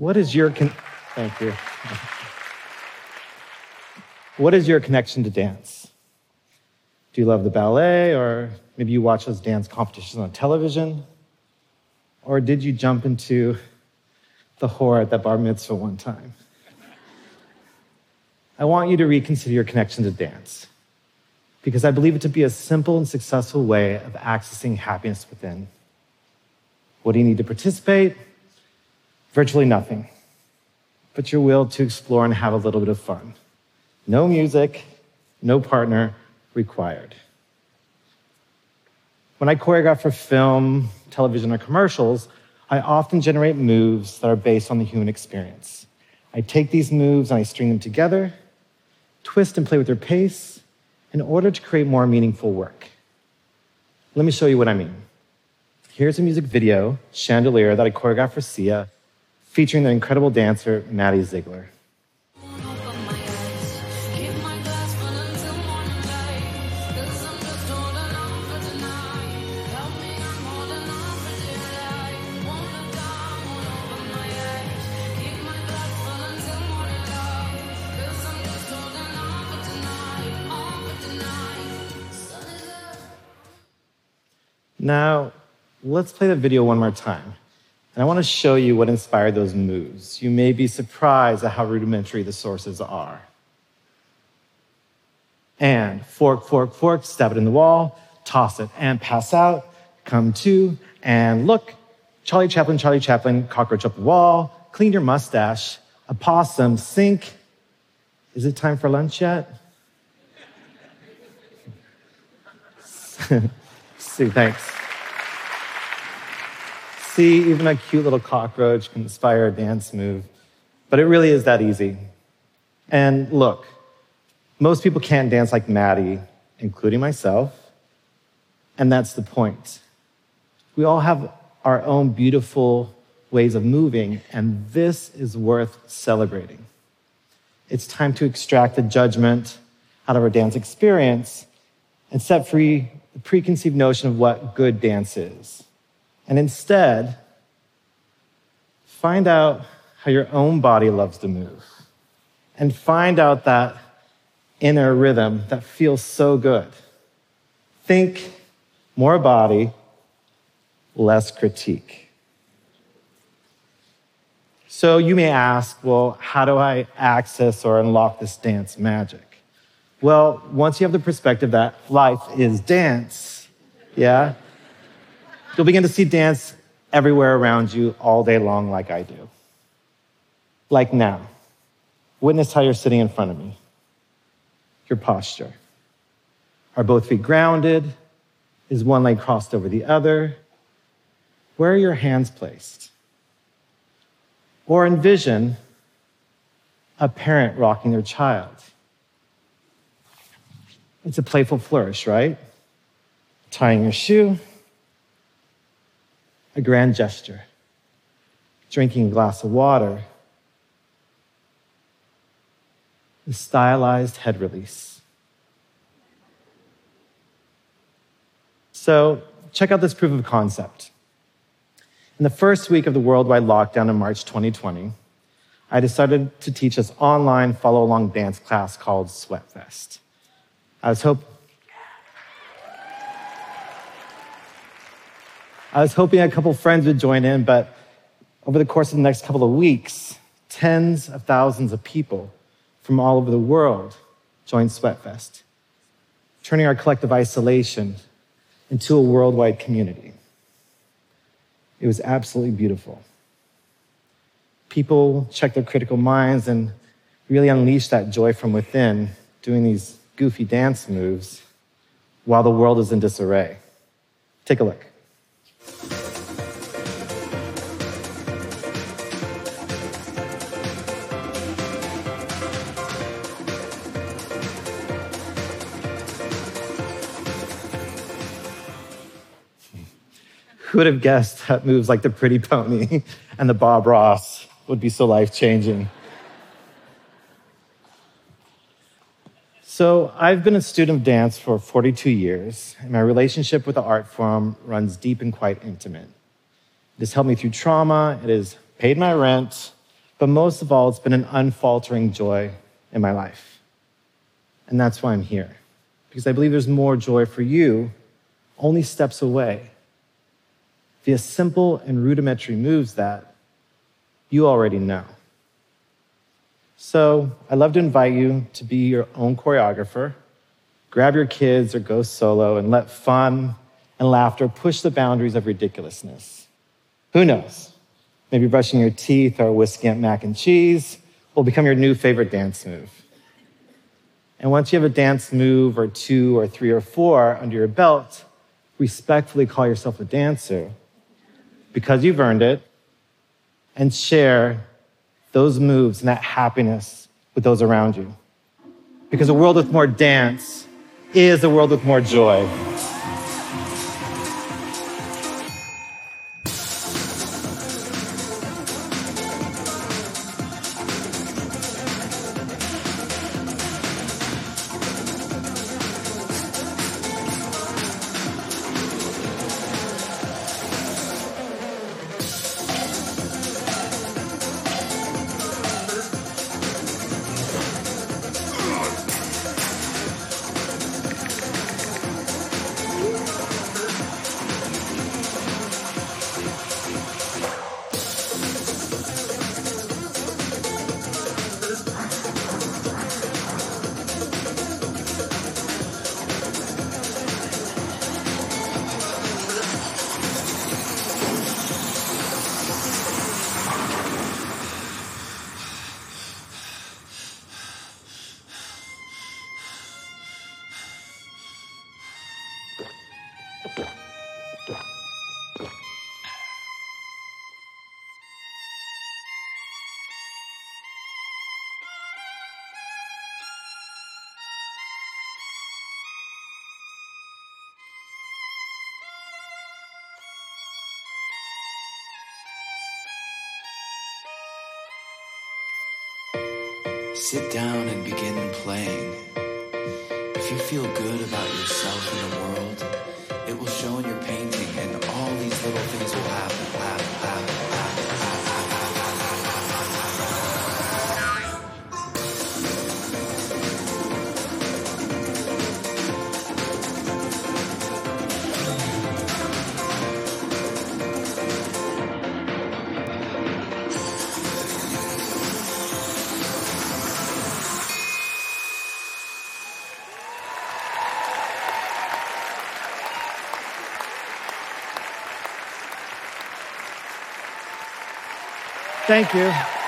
What is your con- thank you? What is your connection to dance? Do you love the ballet, or maybe you watch those dance competitions on television? Or did you jump into the hora at that bar mitzvah one time? I want you to reconsider your connection to dance because I believe it to be a simple and successful way of accessing happiness within. What do you need to participate? Virtually nothing, but your will to explore and have a little bit of fun. No music, no partner required. When I choreograph for film, television, or commercials, I often generate moves that are based on the human experience. I take these moves and I string them together, twist and play with their pace in order to create more meaningful work. Let me show you what I mean. Here's a music video, Chandelier, that I choreographed for Sia, featuring the incredible dancer Maddie Ziegler. Now, let's play the video one more time. And I want to show you what inspired those moves. You may be surprised at how rudimentary the sources are. And fork, fork, fork, stab it in the wall, toss it, and pass out, come to, and look. Charlie Chaplin, Charlie Chaplin, cockroach up the wall, clean your mustache, a possum, sink. Is it time for lunch yet? See, thanks. See, even a cute little cockroach can inspire a dance move. But it really is that easy. And look, most people can't dance like Maddie, including myself. And that's the point. We all have our own beautiful ways of moving, and this is worth celebrating. It's time to extract the judgment out of our dance experience and set free the preconceived notion of what good dance is. And instead, find out how your own body loves to move. And find out that inner rhythm that feels so good. Think more body, less critique. So you may ask, well, how do I access or unlock this dance magic? Well, once you have the perspective that life is dance, yeah, You'll begin to see dance everywhere around you all day long, like I do. Like now. Witness how you're sitting in front of me. Your posture. Are both feet grounded? Is one leg crossed over the other? Where are your hands placed? Or envision a parent rocking their child. It's a playful flourish, right? Tying your shoe, a grand gesture, drinking a glass of water, the stylized head release. So, check out this proof of concept. In the first week of the worldwide lockdown in March 2020, I decided to teach this online follow along dance class called Sweatfest. I was hoping I was hoping a couple friends would join in, but over the course of the next couple of weeks, tens of thousands of people from all over the world joined Sweatfest, turning our collective isolation into a worldwide community. It was absolutely beautiful. People checked their critical minds and really unleashed that joy from within, doing these goofy dance moves while the world is in disarray. Take a look. Who would have guessed that moves like the Pretty Pony and the Bob Ross would be so life changing? So, I've been a student of dance for 42 years, and my relationship with the art form runs deep and quite intimate. It has helped me through trauma, it has paid my rent, But most of all, it's been an unfaltering joy in my life. And that's why I'm here, because I believe there's more joy for you only steps away via simple and rudimentary moves that you already know. So I'd love to invite you to be your own choreographer. Grab your kids or go solo and let fun and laughter push the boundaries of ridiculousness. Who knows? Maybe brushing your teeth or whisking at mac and cheese will become your new favorite dance move. And once you have a dance move or two or three or four under your belt, respectfully call yourself a dancer because you've earned it and share those moves and that happiness with those around you. Because a world with more dance is a world with more joy. Sit down and begin playing. If you feel good about yourself and the world, it will show in your painting, and all these little things will happen. happen, happen. Thank you.